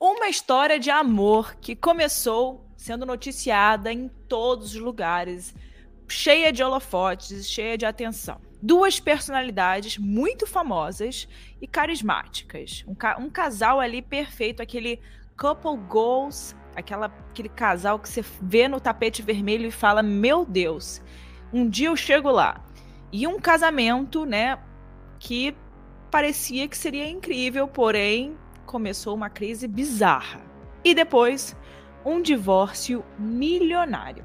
Uma história de amor que começou sendo noticiada em todos os lugares, cheia de holofotes, cheia de atenção. Duas personalidades muito famosas e carismáticas. Um, ca um casal ali perfeito, aquele couple goals, aquela, aquele casal que você vê no tapete vermelho e fala: Meu Deus, um dia eu chego lá. E um casamento, né, que parecia que seria incrível, porém começou uma crise bizarra. E depois, um divórcio milionário.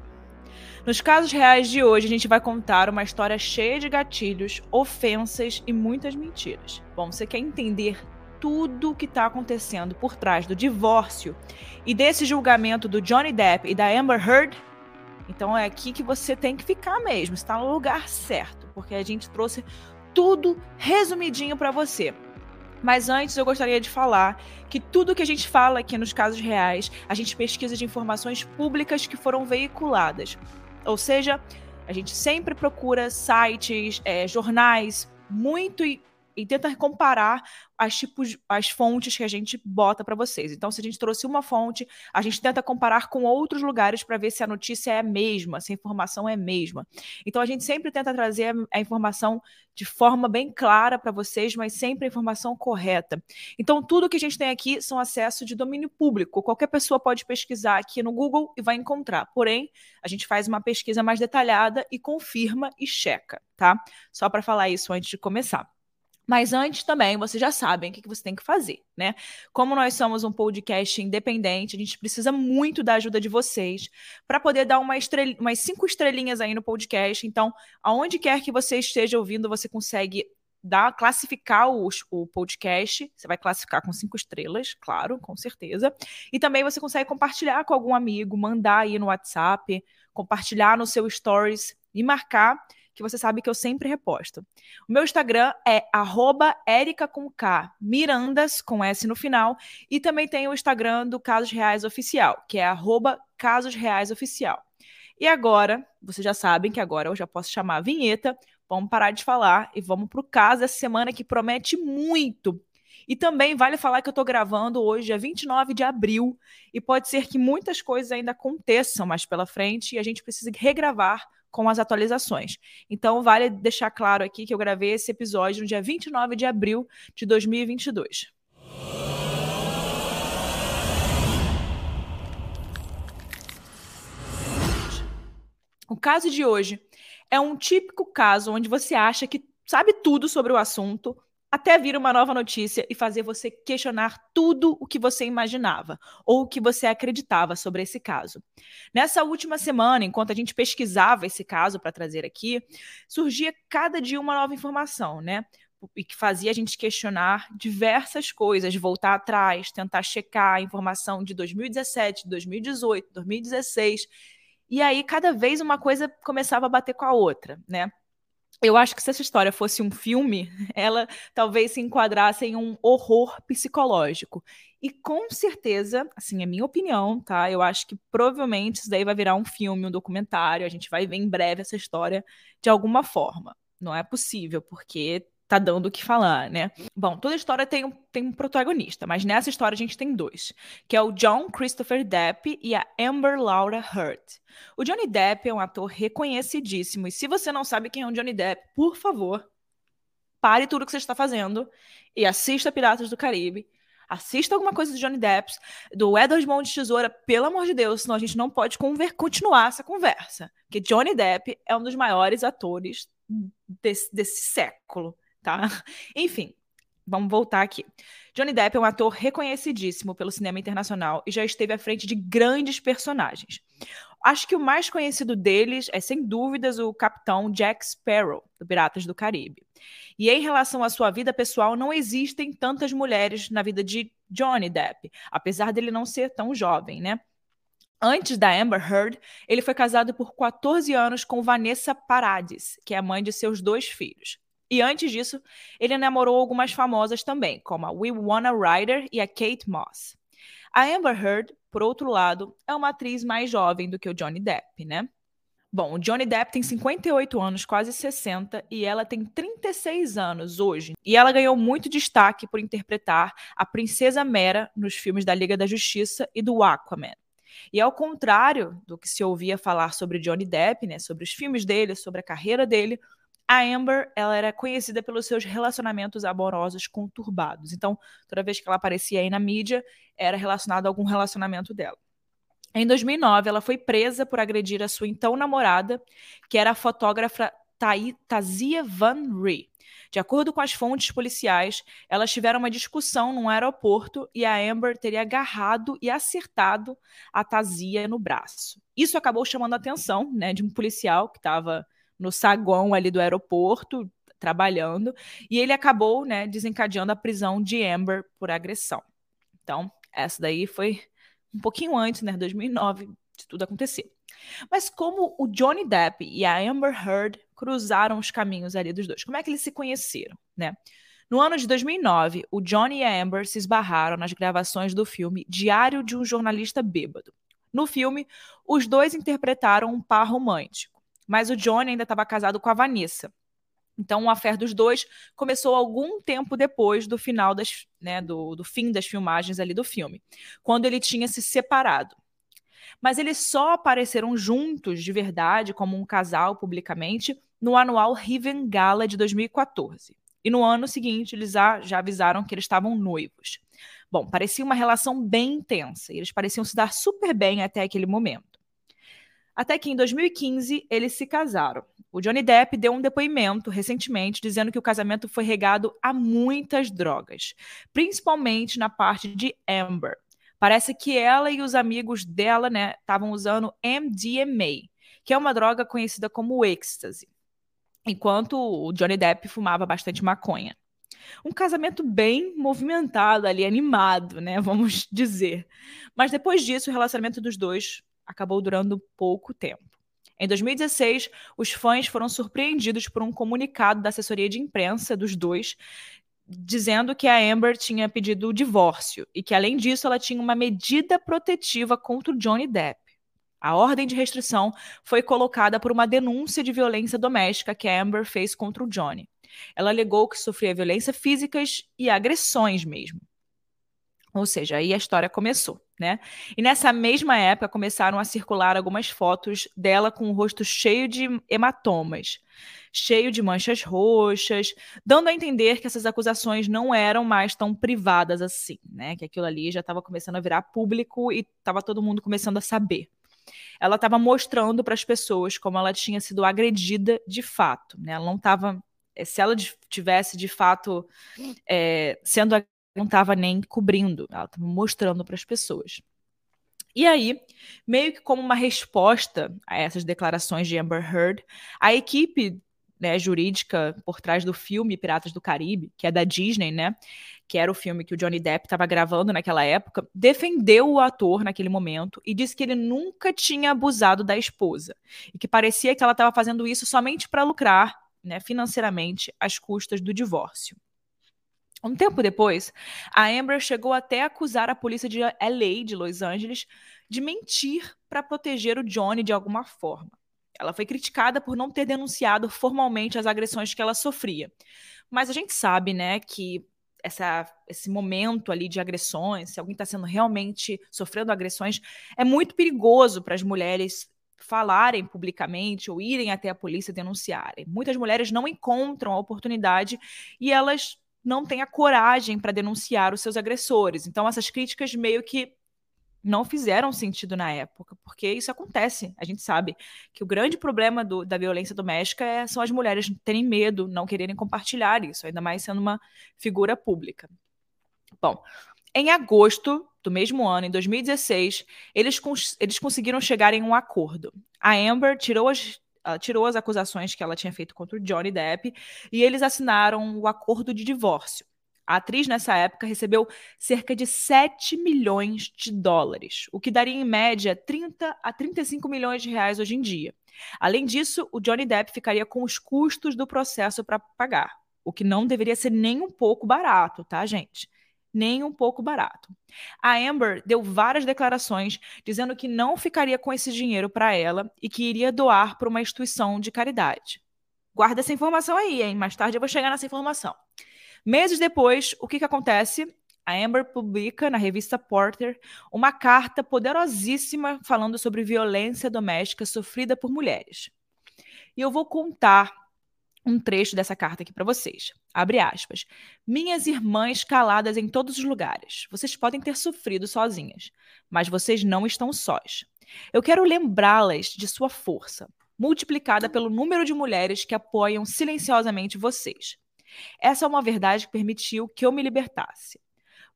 Nos casos reais de hoje, a gente vai contar uma história cheia de gatilhos, ofensas e muitas mentiras. Bom, você quer entender tudo o que está acontecendo por trás do divórcio e desse julgamento do Johnny Depp e da Amber Heard? Então é aqui que você tem que ficar mesmo, está no lugar certo, porque a gente trouxe tudo resumidinho para você. Mas antes eu gostaria de falar que tudo que a gente fala aqui nos casos reais, a gente pesquisa de informações públicas que foram veiculadas. Ou seja, a gente sempre procura sites, é, jornais muito e tenta comparar as tipos, as fontes que a gente bota para vocês. Então, se a gente trouxe uma fonte, a gente tenta comparar com outros lugares para ver se a notícia é a mesma, se a informação é a mesma. Então, a gente sempre tenta trazer a informação de forma bem clara para vocês, mas sempre a informação correta. Então, tudo que a gente tem aqui são acesso de domínio público. Qualquer pessoa pode pesquisar aqui no Google e vai encontrar. Porém, a gente faz uma pesquisa mais detalhada e confirma e checa, tá? Só para falar isso antes de começar. Mas antes também, vocês já sabem o que você tem que fazer, né? Como nós somos um podcast independente, a gente precisa muito da ajuda de vocês para poder dar uma estrel... umas cinco estrelinhas aí no podcast. Então, aonde quer que você esteja ouvindo, você consegue dar, classificar o, o podcast. Você vai classificar com cinco estrelas, claro, com certeza. E também você consegue compartilhar com algum amigo, mandar aí no WhatsApp, compartilhar no seu stories e marcar que você sabe que eu sempre reposto. O meu Instagram é @erica com K, Mirandas com S no final, e também tem o Instagram do Casos Reais Oficial, que é arroba Casos Reais Oficial. E agora, vocês já sabem que agora eu já posso chamar a vinheta, vamos parar de falar e vamos para o caso dessa semana que promete muito. E também vale falar que eu estou gravando hoje, é 29 de abril, e pode ser que muitas coisas ainda aconteçam mais pela frente e a gente precisa regravar com as atualizações. Então, vale deixar claro aqui que eu gravei esse episódio no dia 29 de abril de 2022. O caso de hoje é um típico caso onde você acha que sabe tudo sobre o assunto, até vir uma nova notícia e fazer você questionar tudo o que você imaginava ou o que você acreditava sobre esse caso. Nessa última semana, enquanto a gente pesquisava esse caso para trazer aqui, surgia cada dia uma nova informação, né? E que fazia a gente questionar diversas coisas, voltar atrás, tentar checar a informação de 2017, 2018, 2016. E aí, cada vez uma coisa começava a bater com a outra, né? Eu acho que se essa história fosse um filme, ela talvez se enquadrasse em um horror psicológico. E com certeza, assim, é minha opinião, tá? Eu acho que provavelmente isso daí vai virar um filme, um documentário, a gente vai ver em breve essa história de alguma forma. Não é possível, porque tá dando o que falar, né? Bom, toda história tem um, tem um protagonista, mas nessa história a gente tem dois, que é o John Christopher Depp e a Amber Laura Heard. O Johnny Depp é um ator reconhecidíssimo, e se você não sabe quem é o Johnny Depp, por favor, pare tudo que você está fazendo e assista Piratas do Caribe. Assista alguma coisa do Johnny Depp, do Edward Mão de Tesoura, pelo amor de Deus, senão a gente não pode continuar essa conversa. Porque Johnny Depp é um dos maiores atores desse, desse século tá? Enfim, vamos voltar aqui. Johnny Depp é um ator reconhecidíssimo pelo cinema internacional e já esteve à frente de grandes personagens. Acho que o mais conhecido deles é, sem dúvidas, o capitão Jack Sparrow, do Piratas do Caribe. E em relação à sua vida pessoal, não existem tantas mulheres na vida de Johnny Depp, apesar dele não ser tão jovem, né? Antes da Amber Heard, ele foi casado por 14 anos com Vanessa Paradis, que é a mãe de seus dois filhos. E antes disso, ele namorou algumas famosas também, como a Winona Ryder e a Kate Moss. A Amber Heard, por outro lado, é uma atriz mais jovem do que o Johnny Depp, né? Bom, o Johnny Depp tem 58 anos, quase 60, e ela tem 36 anos hoje. E ela ganhou muito destaque por interpretar a Princesa Mera nos filmes da Liga da Justiça e do Aquaman. E ao contrário do que se ouvia falar sobre Johnny Depp, né, sobre os filmes dele, sobre a carreira dele, a Amber, ela era conhecida pelos seus relacionamentos amorosos conturbados. Então, toda vez que ela aparecia aí na mídia, era relacionado a algum relacionamento dela. Em 2009, ela foi presa por agredir a sua então namorada, que era a fotógrafa Tazia Van Ree. De acordo com as fontes policiais, elas tiveram uma discussão num aeroporto e a Amber teria agarrado e acertado a Tazia no braço. Isso acabou chamando a atenção né, de um policial que estava no saguão ali do aeroporto, trabalhando, e ele acabou né, desencadeando a prisão de Amber por agressão. Então, essa daí foi um pouquinho antes, né, 2009, de tudo acontecer. Mas como o Johnny Depp e a Amber Heard cruzaram os caminhos ali dos dois? Como é que eles se conheceram, né? No ano de 2009, o Johnny e a Amber se esbarraram nas gravações do filme Diário de um Jornalista Bêbado. No filme, os dois interpretaram um par romântico, mas o Johnny ainda estava casado com a Vanessa. Então, o affair dos dois começou algum tempo depois do final das, né, do, do fim das filmagens ali do filme, quando ele tinha se separado. Mas eles só apareceram juntos de verdade, como um casal publicamente, no anual Riven Gala de 2014. E no ano seguinte, eles já avisaram que eles estavam noivos. Bom, parecia uma relação bem intensa, e eles pareciam se dar super bem até aquele momento. Até que em 2015 eles se casaram. O Johnny Depp deu um depoimento recentemente dizendo que o casamento foi regado a muitas drogas, principalmente na parte de Amber. Parece que ela e os amigos dela, né, estavam usando MDMA, que é uma droga conhecida como ecstasy, enquanto o Johnny Depp fumava bastante maconha. Um casamento bem movimentado ali, animado, né, vamos dizer. Mas depois disso, o relacionamento dos dois acabou durando pouco tempo. Em 2016, os fãs foram surpreendidos por um comunicado da assessoria de imprensa dos dois, dizendo que a Amber tinha pedido o divórcio e que, além disso, ela tinha uma medida protetiva contra o Johnny Depp. A ordem de restrição foi colocada por uma denúncia de violência doméstica que a Amber fez contra o Johnny. Ela alegou que sofria violência físicas e agressões mesmo. Ou seja, aí a história começou, né? E nessa mesma época começaram a circular algumas fotos dela com o rosto cheio de hematomas, cheio de manchas roxas, dando a entender que essas acusações não eram mais tão privadas assim, né? Que aquilo ali já estava começando a virar público e estava todo mundo começando a saber. Ela estava mostrando para as pessoas como ela tinha sido agredida de fato, né? Ela não estava eh, se ela tivesse de fato é, sendo não estava nem cobrindo, ela estava mostrando para as pessoas. E aí, meio que como uma resposta a essas declarações de Amber Heard, a equipe né, jurídica por trás do filme Piratas do Caribe, que é da Disney, né? Que era o filme que o Johnny Depp estava gravando naquela época, defendeu o ator naquele momento e disse que ele nunca tinha abusado da esposa e que parecia que ela estava fazendo isso somente para lucrar, né, financeiramente, às custas do divórcio. Um tempo depois, a Amber chegou até a acusar a polícia de LA, de Los Angeles, de mentir para proteger o Johnny de alguma forma. Ela foi criticada por não ter denunciado formalmente as agressões que ela sofria. Mas a gente sabe, né, que essa, esse momento ali de agressões, se alguém está sendo realmente sofrendo agressões, é muito perigoso para as mulheres falarem publicamente ou irem até a polícia denunciarem. Muitas mulheres não encontram a oportunidade e elas não têm a coragem para denunciar os seus agressores. Então, essas críticas meio que não fizeram sentido na época, porque isso acontece. A gente sabe que o grande problema do, da violência doméstica é, são as mulheres terem medo, não quererem compartilhar isso, ainda mais sendo uma figura pública. Bom, em agosto do mesmo ano, em 2016, eles, cons eles conseguiram chegar em um acordo. A Amber tirou as ela tirou as acusações que ela tinha feito contra o Johnny Depp e eles assinaram o acordo de divórcio. A atriz, nessa época, recebeu cerca de 7 milhões de dólares, o que daria em média 30 a 35 milhões de reais hoje em dia. Além disso, o Johnny Depp ficaria com os custos do processo para pagar, o que não deveria ser nem um pouco barato, tá, gente? Nem um pouco barato. A Amber deu várias declarações dizendo que não ficaria com esse dinheiro para ela e que iria doar para uma instituição de caridade. Guarda essa informação aí, hein? Mais tarde eu vou chegar nessa informação. Meses depois, o que, que acontece? A Amber publica na revista Porter uma carta poderosíssima falando sobre violência doméstica sofrida por mulheres. E eu vou contar um trecho dessa carta aqui para vocês. Abre aspas. Minhas irmãs caladas em todos os lugares. Vocês podem ter sofrido sozinhas, mas vocês não estão sós. Eu quero lembrá-las de sua força, multiplicada pelo número de mulheres que apoiam silenciosamente vocês. Essa é uma verdade que permitiu que eu me libertasse.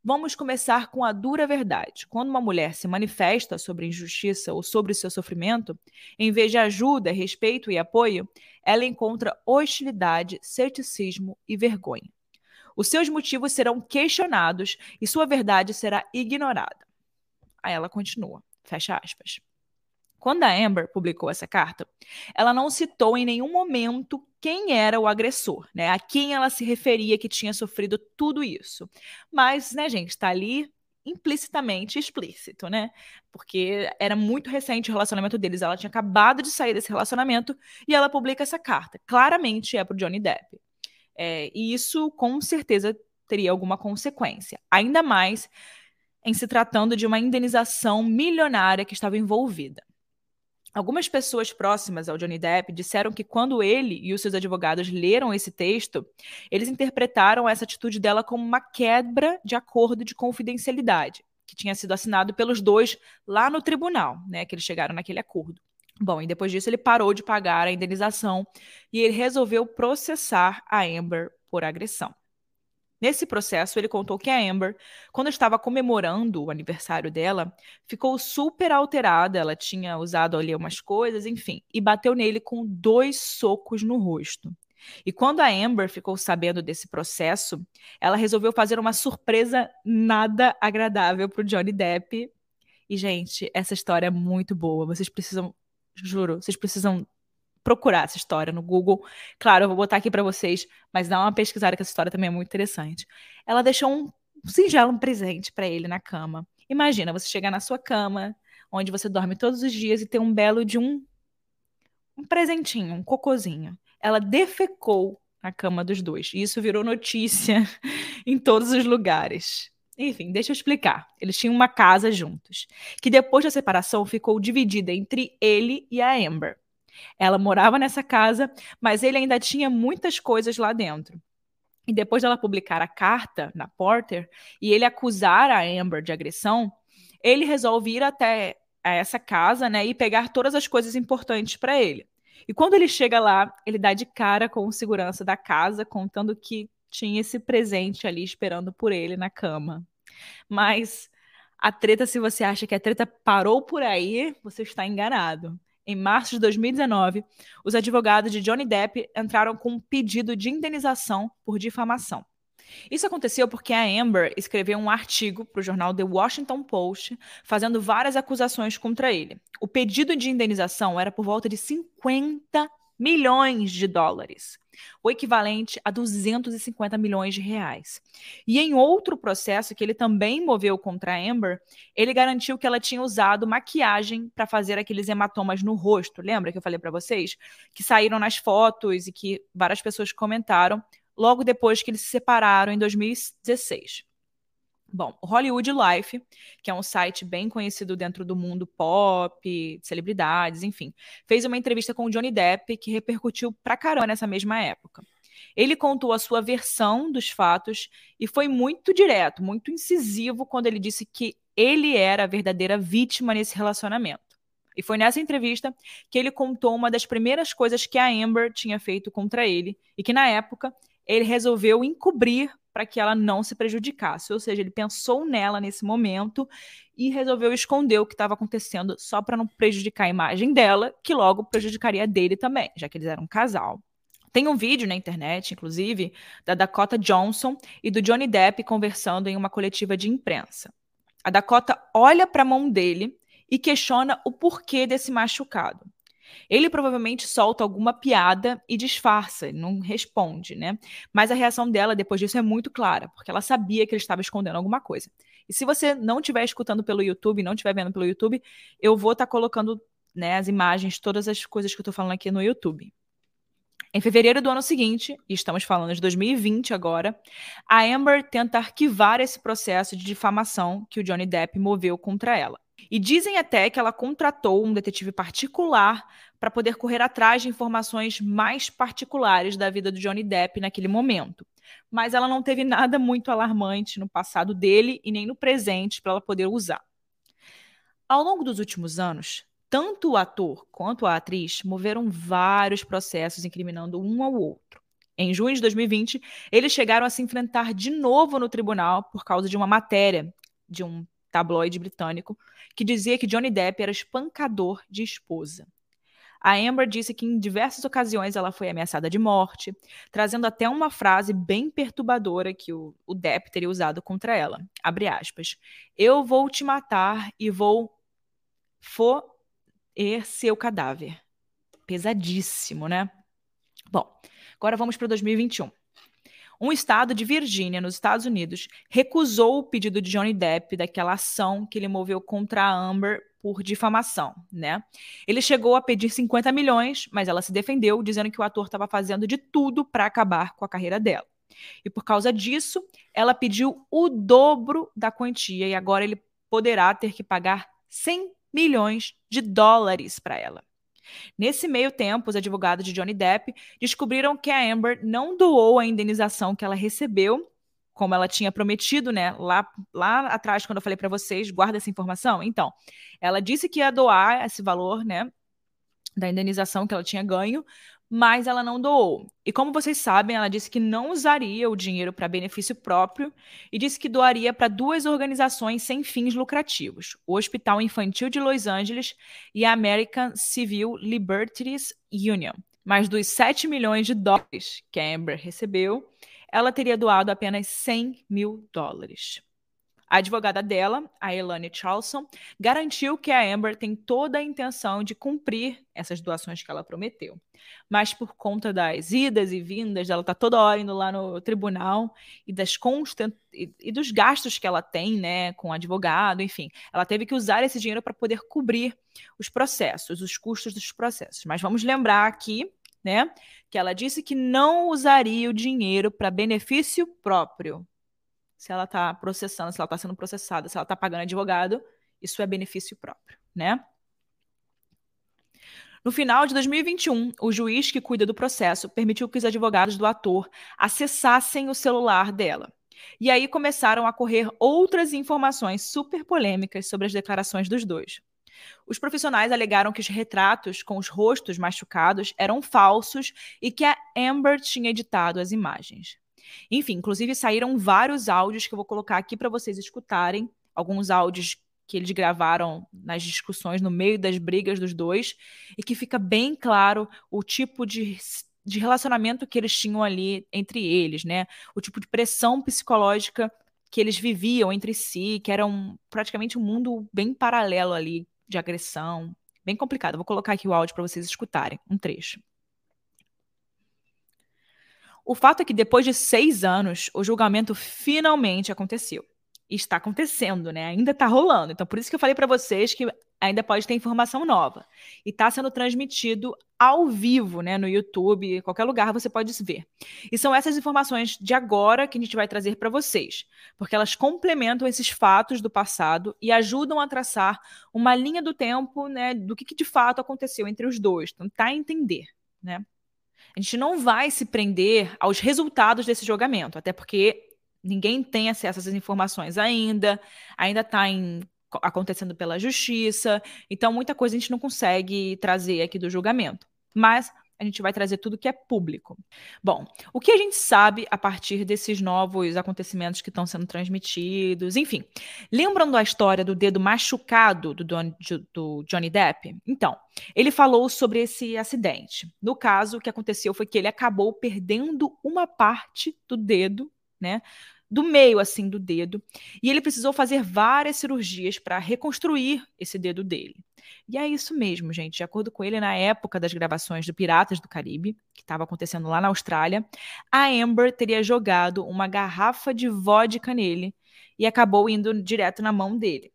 Vamos começar com a dura verdade. Quando uma mulher se manifesta sobre injustiça ou sobre seu sofrimento, em vez de ajuda, respeito e apoio, ela encontra hostilidade, ceticismo e vergonha. Os seus motivos serão questionados e sua verdade será ignorada. Aí ela continua, fecha aspas. Quando a Amber publicou essa carta, ela não citou em nenhum momento quem era o agressor, né? A quem ela se referia que tinha sofrido tudo isso. Mas, né, gente, está ali implicitamente explícito, né? Porque era muito recente o relacionamento deles. Ela tinha acabado de sair desse relacionamento e ela publica essa carta. Claramente é pro Johnny Depp. É, e isso, com certeza, teria alguma consequência. Ainda mais em se tratando de uma indenização milionária que estava envolvida. Algumas pessoas próximas ao Johnny Depp disseram que quando ele e os seus advogados leram esse texto, eles interpretaram essa atitude dela como uma quebra de acordo de confidencialidade, que tinha sido assinado pelos dois lá no tribunal, né, que eles chegaram naquele acordo. Bom, e depois disso ele parou de pagar a indenização e ele resolveu processar a Amber por agressão. Nesse processo, ele contou que a Amber, quando estava comemorando o aniversário dela, ficou super alterada. Ela tinha usado ali umas coisas, enfim, e bateu nele com dois socos no rosto. E quando a Amber ficou sabendo desse processo, ela resolveu fazer uma surpresa nada agradável para o Johnny Depp. E, gente, essa história é muito boa. Vocês precisam, juro, vocês precisam procurar essa história no Google. Claro, eu vou botar aqui para vocês, mas dá uma pesquisada que essa história também é muito interessante. Ela deixou um singelo presente para ele na cama. Imagina você chegar na sua cama, onde você dorme todos os dias e ter um belo de um um presentinho, um cocozinho. Ela defecou na cama dos dois. E isso virou notícia em todos os lugares. Enfim, deixa eu explicar. Eles tinham uma casa juntos, que depois da separação ficou dividida entre ele e a Amber. Ela morava nessa casa, mas ele ainda tinha muitas coisas lá dentro. E depois dela publicar a carta na Porter e ele acusar a Amber de agressão, ele resolve ir até essa casa, né, e pegar todas as coisas importantes para ele. E quando ele chega lá, ele dá de cara com o segurança da casa, contando que tinha esse presente ali esperando por ele na cama. Mas a treta, se você acha que a treta parou por aí, você está enganado. Em março de 2019, os advogados de Johnny Depp entraram com um pedido de indenização por difamação. Isso aconteceu porque a Amber escreveu um artigo para o jornal The Washington Post, fazendo várias acusações contra ele. O pedido de indenização era por volta de 50 milhões de dólares, o equivalente a 250 milhões de reais. E em outro processo que ele também moveu contra a Amber, ele garantiu que ela tinha usado maquiagem para fazer aqueles hematomas no rosto. Lembra que eu falei para vocês que saíram nas fotos e que várias pessoas comentaram logo depois que eles se separaram em 2016. Bom, Hollywood Life, que é um site bem conhecido dentro do mundo pop, celebridades, enfim, fez uma entrevista com o Johnny Depp que repercutiu pra caramba nessa mesma época. Ele contou a sua versão dos fatos e foi muito direto, muito incisivo quando ele disse que ele era a verdadeira vítima nesse relacionamento. E foi nessa entrevista que ele contou uma das primeiras coisas que a Amber tinha feito contra ele e que na época ele resolveu encobrir para que ela não se prejudicasse. Ou seja, ele pensou nela nesse momento e resolveu esconder o que estava acontecendo só para não prejudicar a imagem dela, que logo prejudicaria a dele também, já que eles eram um casal. Tem um vídeo na internet, inclusive, da Dakota Johnson e do Johnny Depp conversando em uma coletiva de imprensa. A Dakota olha para a mão dele e questiona o porquê desse machucado. Ele provavelmente solta alguma piada e disfarça, não responde, né? Mas a reação dela depois disso é muito clara, porque ela sabia que ele estava escondendo alguma coisa. E se você não estiver escutando pelo YouTube, não estiver vendo pelo YouTube, eu vou estar tá colocando né, as imagens, todas as coisas que eu estou falando aqui no YouTube. Em fevereiro do ano seguinte, e estamos falando de 2020 agora, a Amber tenta arquivar esse processo de difamação que o Johnny Depp moveu contra ela. E dizem até que ela contratou um detetive particular para poder correr atrás de informações mais particulares da vida do Johnny Depp naquele momento. Mas ela não teve nada muito alarmante no passado dele e nem no presente para ela poder usar. Ao longo dos últimos anos, tanto o ator quanto a atriz moveram vários processos incriminando um ao outro. Em junho de 2020, eles chegaram a se enfrentar de novo no tribunal por causa de uma matéria de um tabloide britânico que dizia que Johnny Depp era espancador de esposa. A Amber disse que em diversas ocasiões ela foi ameaçada de morte, trazendo até uma frase bem perturbadora que o, o Depp teria usado contra ela. Abre aspas. Eu vou te matar e vou for e seu cadáver. Pesadíssimo, né? Bom, agora vamos para 2021. Um estado de Virgínia, nos Estados Unidos, recusou o pedido de Johnny Depp daquela ação que ele moveu contra a Amber por difamação, né? Ele chegou a pedir 50 milhões, mas ela se defendeu, dizendo que o ator estava fazendo de tudo para acabar com a carreira dela. E por causa disso, ela pediu o dobro da quantia e agora ele poderá ter que pagar 100 milhões de dólares para ela. Nesse meio tempo, os advogados de Johnny Depp descobriram que a Amber não doou a indenização que ela recebeu, como ela tinha prometido, né? Lá, lá atrás, quando eu falei para vocês, guarda essa informação. Então, ela disse que ia doar esse valor, né? Da indenização que ela tinha ganho, mas ela não doou. E como vocês sabem, ela disse que não usaria o dinheiro para benefício próprio e disse que doaria para duas organizações sem fins lucrativos: o Hospital Infantil de Los Angeles e a American Civil Liberties Union. Mas dos 7 milhões de dólares que a Amber recebeu, ela teria doado apenas 100 mil dólares. A advogada dela, a Elane Charlson, garantiu que a Amber tem toda a intenção de cumprir essas doações que ela prometeu. Mas por conta das idas e vindas, ela está toda hora indo lá no tribunal e das constant... e dos gastos que ela tem, né, com advogado, enfim, ela teve que usar esse dinheiro para poder cobrir os processos, os custos dos processos. Mas vamos lembrar aqui, né, que ela disse que não usaria o dinheiro para benefício próprio se ela está processando, se ela está sendo processada, se ela está pagando advogado, isso é benefício próprio, né? No final de 2021, o juiz que cuida do processo permitiu que os advogados do ator acessassem o celular dela. E aí começaram a correr outras informações super polêmicas sobre as declarações dos dois. Os profissionais alegaram que os retratos com os rostos machucados eram falsos e que a Amber tinha editado as imagens. Enfim, inclusive saíram vários áudios que eu vou colocar aqui para vocês escutarem, alguns áudios que eles gravaram nas discussões no meio das brigas dos dois, e que fica bem claro o tipo de, de relacionamento que eles tinham ali entre eles, né? O tipo de pressão psicológica que eles viviam entre si, que era um, praticamente um mundo bem paralelo ali de agressão, bem complicado. Vou colocar aqui o áudio para vocês escutarem, um trecho. O fato é que depois de seis anos, o julgamento finalmente aconteceu. Está acontecendo, né? Ainda está rolando. Então, por isso que eu falei para vocês que ainda pode ter informação nova. E está sendo transmitido ao vivo, né? No YouTube, qualquer lugar você pode ver. E são essas informações de agora que a gente vai trazer para vocês, porque elas complementam esses fatos do passado e ajudam a traçar uma linha do tempo, né? Do que, que de fato aconteceu entre os dois, tentar entender, né? A gente não vai se prender aos resultados desse julgamento, até porque ninguém tem acesso a essas informações ainda, ainda está acontecendo pela justiça, então muita coisa a gente não consegue trazer aqui do julgamento. Mas a gente vai trazer tudo que é público. Bom, o que a gente sabe a partir desses novos acontecimentos que estão sendo transmitidos, enfim. Lembram da história do dedo machucado do, Don, do Johnny Depp? Então, ele falou sobre esse acidente. No caso, o que aconteceu foi que ele acabou perdendo uma parte do dedo, né? Do meio assim do dedo, e ele precisou fazer várias cirurgias para reconstruir esse dedo dele. E é isso mesmo, gente. De acordo com ele, na época das gravações do Piratas do Caribe, que estava acontecendo lá na Austrália, a Amber teria jogado uma garrafa de vodka nele e acabou indo direto na mão dele.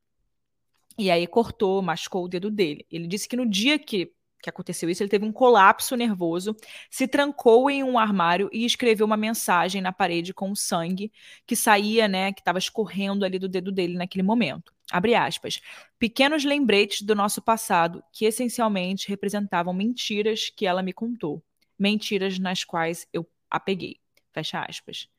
E aí cortou, machucou o dedo dele. Ele disse que no dia que que aconteceu isso, ele teve um colapso nervoso, se trancou em um armário e escreveu uma mensagem na parede com sangue que saía, né, que estava escorrendo ali do dedo dele naquele momento. Abre aspas. Pequenos lembretes do nosso passado que essencialmente representavam mentiras que ela me contou, mentiras nas quais eu apeguei. Fecha aspas.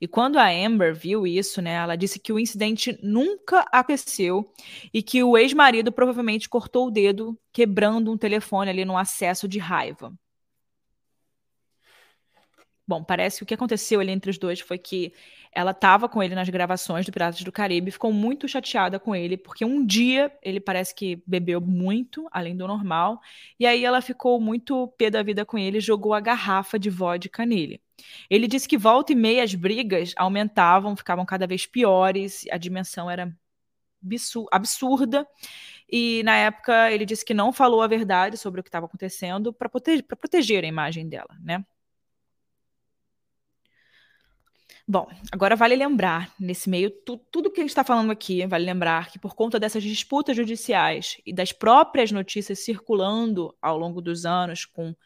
E quando a Amber viu isso, né, ela disse que o incidente nunca aconteceu e que o ex-marido provavelmente cortou o dedo quebrando um telefone ali no acesso de raiva. Bom, parece que o que aconteceu ali entre os dois foi que ela estava com ele nas gravações do Piratas do Caribe, ficou muito chateada com ele, porque um dia ele parece que bebeu muito, além do normal, e aí ela ficou muito pé da vida com ele e jogou a garrafa de vodka nele. Ele disse que volta e meia as brigas aumentavam, ficavam cada vez piores, a dimensão era absurda. E na época ele disse que não falou a verdade sobre o que estava acontecendo para proteger, a imagem dela, né? Bom, agora vale lembrar, nesse meio, tu, tudo que a gente está falando aqui, vale lembrar que por conta dessas disputas judiciais e das próprias notícias circulando ao longo dos anos com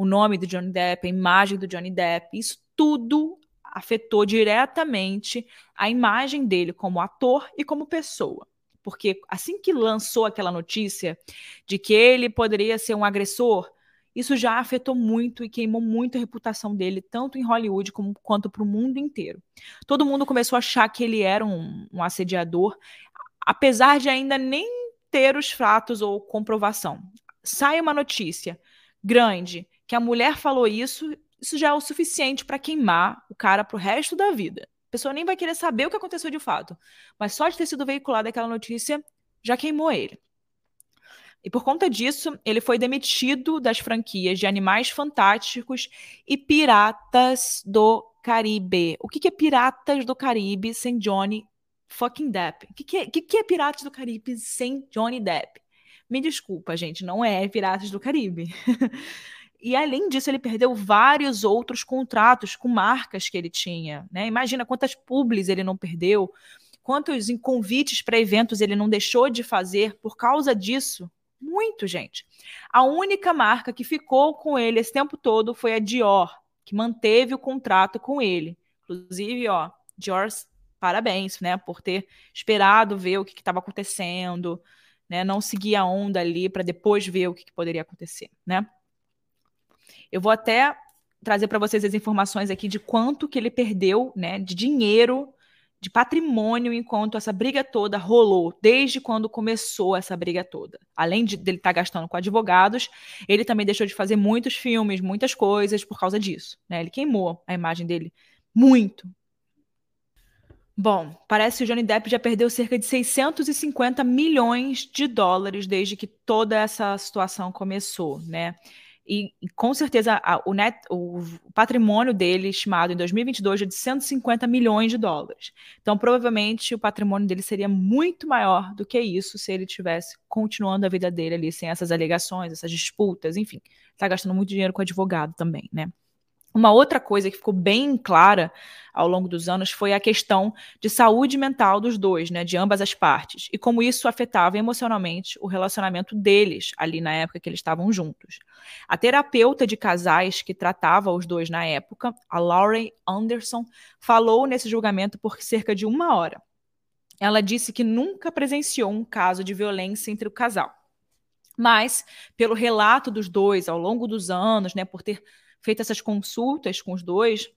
o nome do Johnny Depp, a imagem do Johnny Depp, isso tudo afetou diretamente a imagem dele como ator e como pessoa. Porque assim que lançou aquela notícia de que ele poderia ser um agressor, isso já afetou muito e queimou muito a reputação dele, tanto em Hollywood como, quanto para o mundo inteiro. Todo mundo começou a achar que ele era um, um assediador, apesar de ainda nem ter os fatos ou comprovação. Sai uma notícia grande que a mulher falou isso, isso já é o suficiente para queimar o cara para o resto da vida. A pessoa nem vai querer saber o que aconteceu de fato, mas só de ter sido veiculada aquela notícia já queimou ele. E por conta disso, ele foi demitido das franquias de Animais Fantásticos e Piratas do Caribe. O que, que é Piratas do Caribe sem Johnny fucking Depp? O que, que, é, que, que é Piratas do Caribe sem Johnny Depp? Me desculpa, gente, não é Piratas do Caribe. e além disso, ele perdeu vários outros contratos com marcas que ele tinha. Né? Imagina quantas publis ele não perdeu, quantos convites para eventos ele não deixou de fazer por causa disso. Muito, gente. A única marca que ficou com ele esse tempo todo foi a Dior, que manteve o contrato com ele. Inclusive, ó, Dior, parabéns, né, por ter esperado ver o que estava acontecendo, né, não seguir a onda ali para depois ver o que, que poderia acontecer, né? Eu vou até trazer para vocês as informações aqui de quanto que ele perdeu, né, de dinheiro de patrimônio enquanto essa briga toda rolou, desde quando começou essa briga toda. Além de dele estar tá gastando com advogados, ele também deixou de fazer muitos filmes, muitas coisas por causa disso. Né? Ele queimou a imagem dele muito. Bom, parece que o Johnny Depp já perdeu cerca de 650 milhões de dólares desde que toda essa situação começou, né? E, com certeza a, o, net, o patrimônio dele, estimado em 2022, é de 150 milhões de dólares. Então, provavelmente, o patrimônio dele seria muito maior do que isso se ele tivesse continuando a vida dele ali, sem essas alegações, essas disputas, enfim. Está gastando muito dinheiro com advogado também, né? Uma outra coisa que ficou bem clara ao longo dos anos foi a questão de saúde mental dos dois, né, de ambas as partes, e como isso afetava emocionalmente o relacionamento deles ali na época que eles estavam juntos. A terapeuta de casais que tratava os dois na época, a Laurie Anderson, falou nesse julgamento por cerca de uma hora. Ela disse que nunca presenciou um caso de violência entre o casal. Mas, pelo relato dos dois ao longo dos anos, né, por ter feito essas consultas com os dois,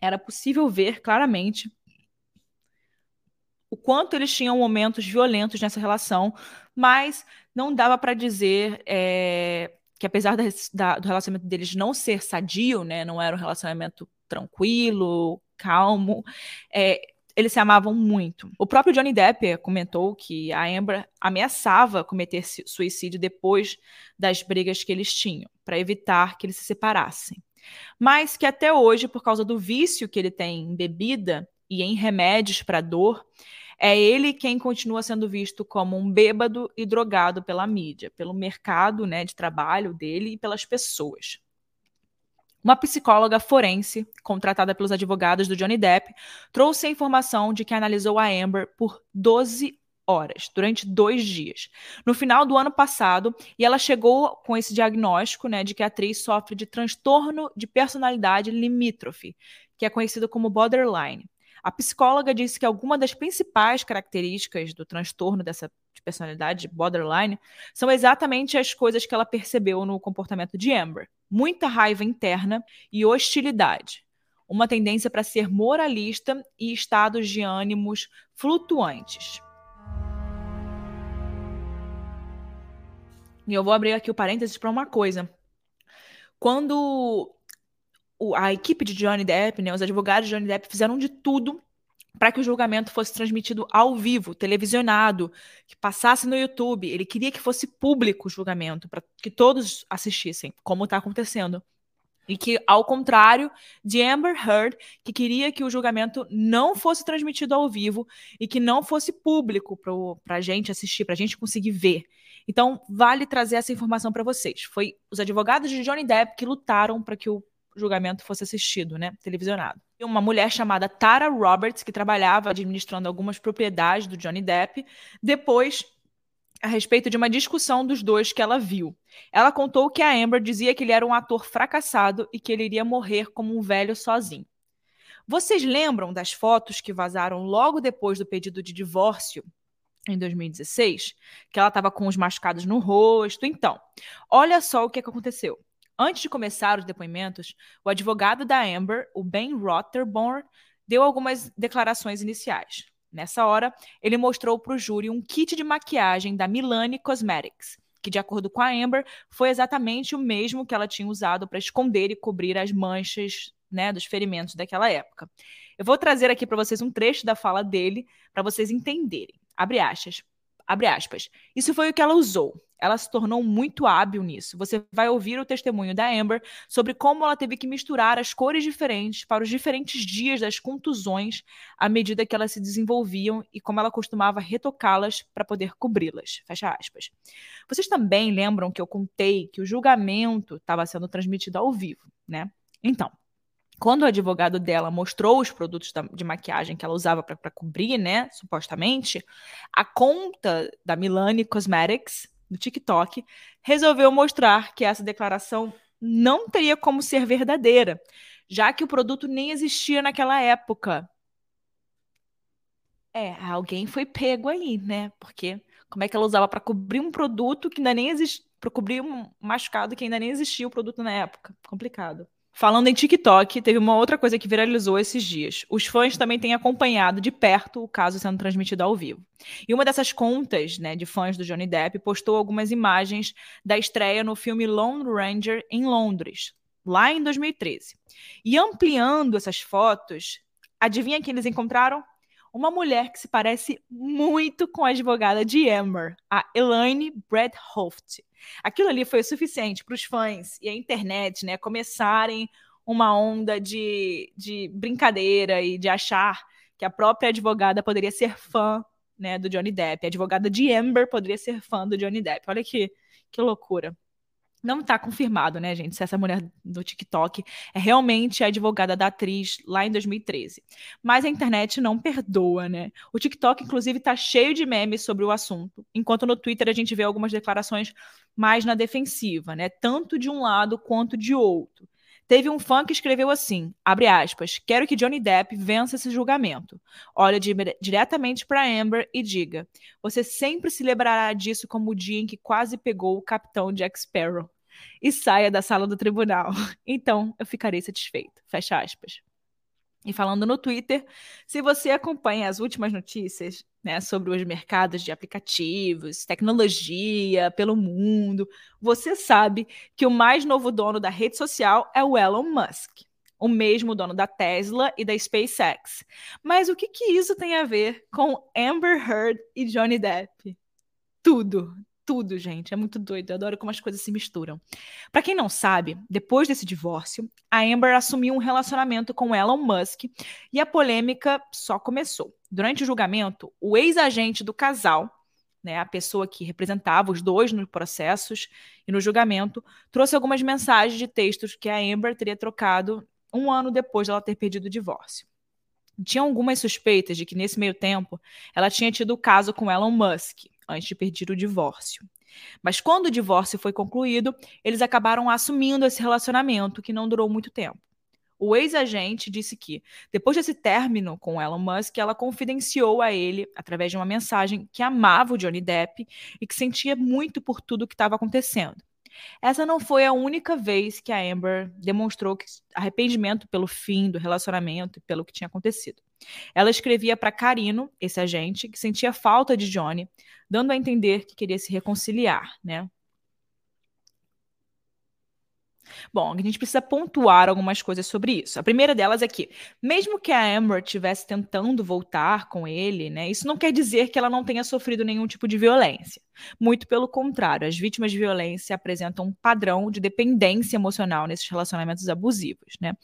era possível ver claramente o quanto eles tinham momentos violentos nessa relação, mas não dava para dizer é, que apesar da, da, do relacionamento deles não ser sadio, né, não era um relacionamento tranquilo, calmo, é, eles se amavam muito. O próprio Johnny Depp comentou que a Amber ameaçava cometer suicídio depois das brigas que eles tinham, para evitar que eles se separassem. Mas que até hoje, por causa do vício que ele tem em bebida, e em remédios para dor, é ele quem continua sendo visto como um bêbado e drogado pela mídia, pelo mercado né, de trabalho dele e pelas pessoas. Uma psicóloga forense, contratada pelos advogados do Johnny Depp, trouxe a informação de que analisou a Amber por 12 horas, durante dois dias, no final do ano passado, e ela chegou com esse diagnóstico né, de que a atriz sofre de transtorno de personalidade limítrofe, que é conhecido como borderline. A psicóloga disse que alguma das principais características do transtorno dessa de personalidade borderline são exatamente as coisas que ela percebeu no comportamento de Amber: muita raiva interna e hostilidade, uma tendência para ser moralista e estados de ânimos flutuantes. E eu vou abrir aqui o parênteses para uma coisa. Quando a equipe de Johnny Depp, né, os advogados de Johnny Depp fizeram de tudo para que o julgamento fosse transmitido ao vivo, televisionado, que passasse no YouTube. Ele queria que fosse público o julgamento, para que todos assistissem, como está acontecendo. E que, ao contrário de Amber Heard, que queria que o julgamento não fosse transmitido ao vivo e que não fosse público para a gente assistir, para a gente conseguir ver. Então, vale trazer essa informação para vocês. Foi os advogados de Johnny Depp que lutaram para que o julgamento fosse assistido, né, televisionado. E uma mulher chamada Tara Roberts, que trabalhava administrando algumas propriedades do Johnny Depp, depois a respeito de uma discussão dos dois que ela viu. Ela contou que a Amber dizia que ele era um ator fracassado e que ele iria morrer como um velho sozinho. Vocês lembram das fotos que vazaram logo depois do pedido de divórcio em 2016? Que ela estava com os machucados no rosto. Então, olha só o que aconteceu. Antes de começar os depoimentos, o advogado da Amber, o Ben Rotterborn, deu algumas declarações iniciais. Nessa hora, ele mostrou para o júri um kit de maquiagem da Milani Cosmetics, que, de acordo com a Amber, foi exatamente o mesmo que ela tinha usado para esconder e cobrir as manchas né, dos ferimentos daquela época. Eu vou trazer aqui para vocês um trecho da fala dele para vocês entenderem. Abre aspas. Abre aspas. Isso foi o que ela usou. Ela se tornou muito hábil nisso. Você vai ouvir o testemunho da Amber sobre como ela teve que misturar as cores diferentes para os diferentes dias das contusões à medida que elas se desenvolviam e como ela costumava retocá-las para poder cobri-las. Fecha aspas. Vocês também lembram que eu contei que o julgamento estava sendo transmitido ao vivo, né? Então, quando o advogado dela mostrou os produtos da, de maquiagem que ela usava para cobrir, né, supostamente, a conta da Milani Cosmetics no TikTok resolveu mostrar que essa declaração não teria como ser verdadeira, já que o produto nem existia naquela época. É, alguém foi pego aí, né? Porque como é que ela usava para cobrir um produto que ainda nem existia, para cobrir um machucado que ainda nem existia o produto na época? Complicado. Falando em TikTok, teve uma outra coisa que viralizou esses dias. Os fãs também têm acompanhado de perto o caso sendo transmitido ao vivo. E uma dessas contas né, de fãs do Johnny Depp postou algumas imagens da estreia no filme Lone Ranger em Londres, lá em 2013. E ampliando essas fotos, adivinha quem eles encontraram? Uma mulher que se parece muito com a advogada de Amber, a Elaine Bradhoft. Aquilo ali foi o suficiente para os fãs e a internet né, começarem uma onda de, de brincadeira e de achar que a própria advogada poderia ser fã né, do Johnny Depp. A advogada de Amber poderia ser fã do Johnny Depp. Olha que, que loucura. Não está confirmado, né, gente, se essa mulher do TikTok é realmente a advogada da atriz lá em 2013. Mas a internet não perdoa, né? O TikTok, inclusive, está cheio de memes sobre o assunto, enquanto no Twitter a gente vê algumas declarações mais na defensiva, né? Tanto de um lado quanto de outro. Teve um fã que escreveu assim, abre aspas, quero que Johnny Depp vença esse julgamento. Olha di diretamente para Amber e diga, você sempre se lembrará disso como o dia em que quase pegou o capitão Jack Sparrow. E saia da sala do tribunal. Então, eu ficarei satisfeito. Fecha aspas. E falando no Twitter, se você acompanha as últimas notícias né, sobre os mercados de aplicativos, tecnologia pelo mundo, você sabe que o mais novo dono da rede social é o Elon Musk, o mesmo dono da Tesla e da SpaceX. Mas o que, que isso tem a ver com Amber Heard e Johnny Depp? Tudo, tudo, gente. É muito doido. Eu adoro como as coisas se misturam. Para quem não sabe, depois desse divórcio, a Amber assumiu um relacionamento com Elon Musk e a polêmica só começou. Durante o julgamento, o ex-agente do casal, né, a pessoa que representava os dois nos processos e no julgamento, trouxe algumas mensagens de textos que a Amber teria trocado um ano depois dela ter perdido o divórcio. Tinha algumas suspeitas de que nesse meio tempo ela tinha tido o caso com Elon Musk antes de perder o divórcio. Mas quando o divórcio foi concluído, eles acabaram assumindo esse relacionamento que não durou muito tempo. O ex-agente disse que, depois desse término com Elon Musk, ela confidenciou a ele, através de uma mensagem, que amava o Johnny Depp e que sentia muito por tudo que estava acontecendo. Essa não foi a única vez que a Amber demonstrou arrependimento pelo fim do relacionamento e pelo que tinha acontecido. Ela escrevia para Carino, esse agente, que sentia falta de Johnny, dando a entender que queria se reconciliar, né? Bom, a gente precisa pontuar algumas coisas sobre isso. A primeira delas é que, mesmo que a Amber estivesse tentando voltar com ele, né, isso não quer dizer que ela não tenha sofrido nenhum tipo de violência. Muito pelo contrário, as vítimas de violência apresentam um padrão de dependência emocional nesses relacionamentos abusivos, né?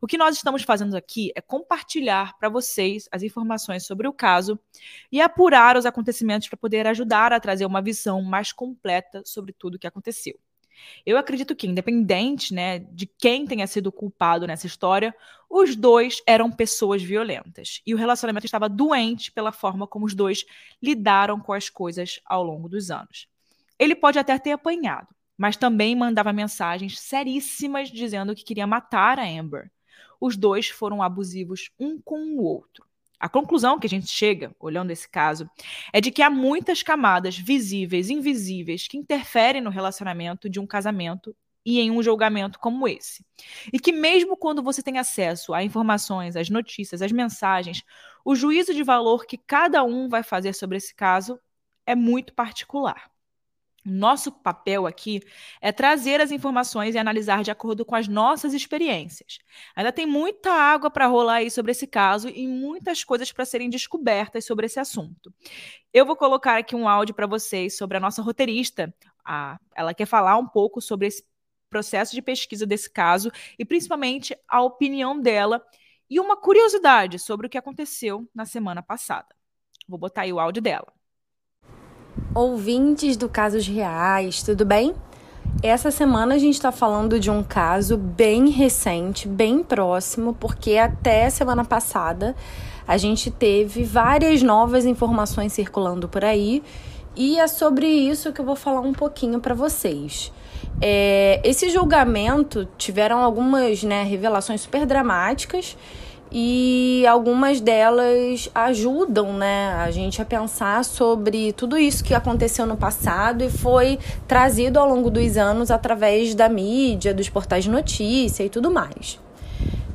O que nós estamos fazendo aqui é compartilhar para vocês as informações sobre o caso e apurar os acontecimentos para poder ajudar a trazer uma visão mais completa sobre tudo o que aconteceu. Eu acredito que, independente né, de quem tenha sido culpado nessa história, os dois eram pessoas violentas. E o relacionamento estava doente pela forma como os dois lidaram com as coisas ao longo dos anos. Ele pode até ter apanhado, mas também mandava mensagens seríssimas dizendo que queria matar a Amber. Os dois foram abusivos um com o outro. A conclusão que a gente chega, olhando esse caso, é de que há muitas camadas visíveis invisíveis que interferem no relacionamento de um casamento e em um julgamento como esse. E que, mesmo quando você tem acesso a informações, às notícias, às mensagens, o juízo de valor que cada um vai fazer sobre esse caso é muito particular. Nosso papel aqui é trazer as informações e analisar de acordo com as nossas experiências. Ainda tem muita água para rolar aí sobre esse caso e muitas coisas para serem descobertas sobre esse assunto. Eu vou colocar aqui um áudio para vocês sobre a nossa roteirista. A, ela quer falar um pouco sobre esse processo de pesquisa desse caso e principalmente a opinião dela e uma curiosidade sobre o que aconteceu na semana passada. Vou botar aí o áudio dela ouvintes do Casos Reais, tudo bem? Essa semana a gente está falando de um caso bem recente, bem próximo, porque até semana passada a gente teve várias novas informações circulando por aí e é sobre isso que eu vou falar um pouquinho para vocês. É, esse julgamento tiveram algumas né, revelações super dramáticas e algumas delas ajudam, né, a gente a pensar sobre tudo isso que aconteceu no passado e foi trazido ao longo dos anos através da mídia, dos portais de notícia e tudo mais.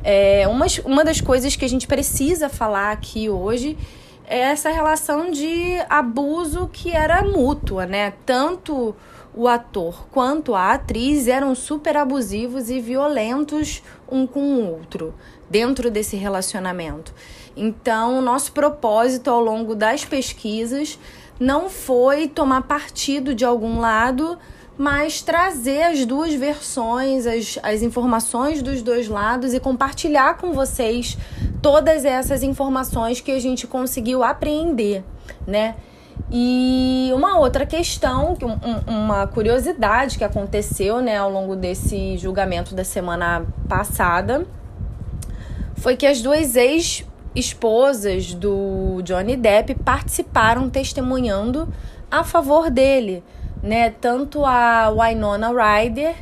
É, uma, uma das coisas que a gente precisa falar aqui hoje é essa relação de abuso que era mútua, né? Tanto o ator quanto a atriz eram super abusivos e violentos um com o outro dentro desse relacionamento. Então, nosso propósito ao longo das pesquisas não foi tomar partido de algum lado, mas trazer as duas versões, as, as informações dos dois lados e compartilhar com vocês todas essas informações que a gente conseguiu apreender, né? E uma outra questão, uma curiosidade que aconteceu né, ao longo desse julgamento da semana passada, foi que as duas ex-esposas do Johnny Depp participaram testemunhando a favor dele, né? Tanto a Winona Ryder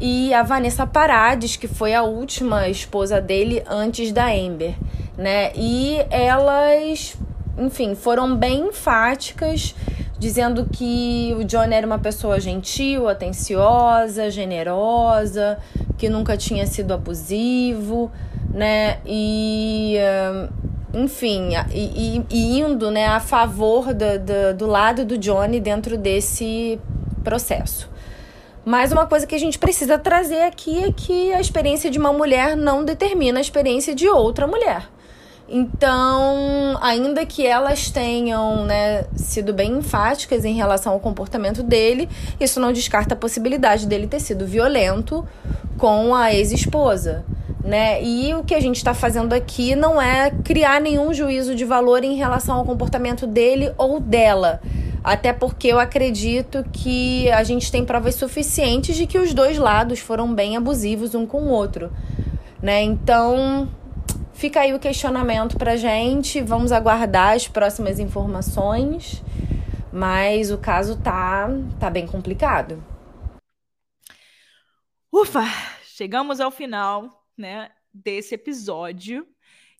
e a Vanessa Parades, que foi a última esposa dele antes da Amber, né? E elas, enfim, foram bem enfáticas, dizendo que o Johnny era uma pessoa gentil, atenciosa, generosa, que nunca tinha sido abusivo, né? E enfim, e, e, indo né, a favor do, do, do lado do Johnny dentro desse processo. Mas uma coisa que a gente precisa trazer aqui é que a experiência de uma mulher não determina a experiência de outra mulher. Então, ainda que elas tenham né, sido bem enfáticas em relação ao comportamento dele, isso não descarta a possibilidade dele ter sido violento com a ex-esposa. Né? E o que a gente está fazendo aqui não é criar nenhum juízo de valor em relação ao comportamento dele ou dela. Até porque eu acredito que a gente tem provas suficientes de que os dois lados foram bem abusivos um com o outro. Né? Então, Fica aí o questionamento pra gente. Vamos aguardar as próximas informações. Mas o caso tá, tá bem complicado. Ufa! Chegamos ao final, né, desse episódio.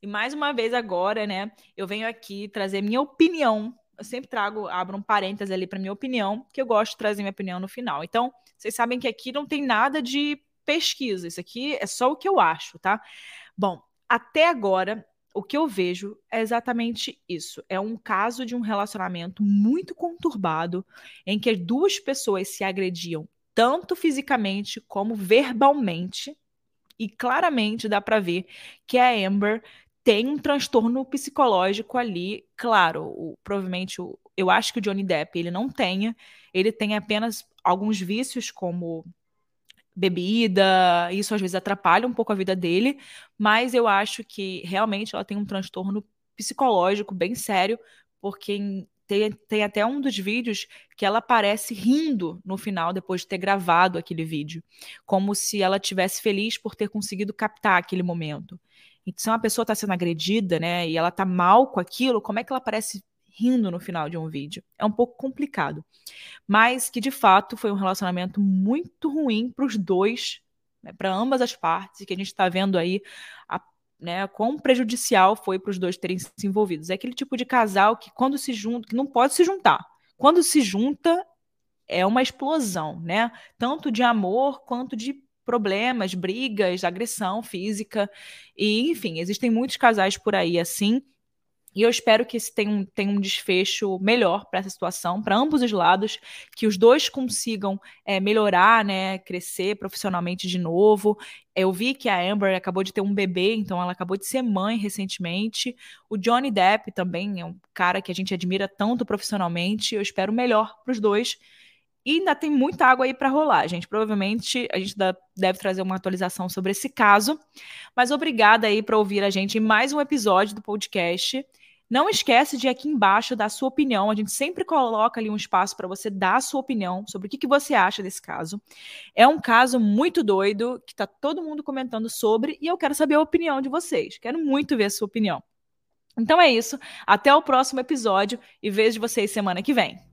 E mais uma vez agora, né, eu venho aqui trazer minha opinião. Eu sempre trago, abro um parênteses ali para minha opinião, que eu gosto de trazer minha opinião no final. Então, vocês sabem que aqui não tem nada de pesquisa. Isso aqui é só o que eu acho, tá? Bom, até agora, o que eu vejo é exatamente isso. É um caso de um relacionamento muito conturbado em que as duas pessoas se agrediam tanto fisicamente como verbalmente. E claramente dá para ver que a Amber tem um transtorno psicológico ali. Claro, o, provavelmente o, eu acho que o Johnny Depp ele não tenha, ele tem apenas alguns vícios como bebida, isso às vezes atrapalha um pouco a vida dele, mas eu acho que realmente ela tem um transtorno psicológico bem sério, porque tem, tem até um dos vídeos que ela aparece rindo no final, depois de ter gravado aquele vídeo, como se ela tivesse feliz por ter conseguido captar aquele momento. Então, se uma pessoa está sendo agredida, né, e ela está mal com aquilo, como é que ela parece rindo no final de um vídeo. É um pouco complicado. Mas que de fato foi um relacionamento muito ruim para os dois, né, para ambas as partes, que a gente está vendo aí a, né, quão prejudicial foi para os dois terem se envolvidos. É aquele tipo de casal que quando se junta, que não pode se juntar. Quando se junta, é uma explosão, né? Tanto de amor quanto de problemas, brigas, agressão física. E, enfim, existem muitos casais por aí assim e eu espero que esse tenha um, tenha um desfecho melhor para essa situação, para ambos os lados, que os dois consigam é, melhorar, né, crescer profissionalmente de novo. Eu vi que a Amber acabou de ter um bebê, então ela acabou de ser mãe recentemente. O Johnny Depp também é um cara que a gente admira tanto profissionalmente. Eu espero melhor para os dois. E ainda tem muita água aí para rolar, gente. Provavelmente a gente deve trazer uma atualização sobre esse caso. Mas obrigada aí para ouvir a gente em mais um episódio do podcast. Não esquece de aqui embaixo dar sua opinião. A gente sempre coloca ali um espaço para você dar a sua opinião sobre o que, que você acha desse caso. É um caso muito doido que está todo mundo comentando sobre e eu quero saber a opinião de vocês. Quero muito ver a sua opinião. Então é isso. Até o próximo episódio e vejo vocês semana que vem.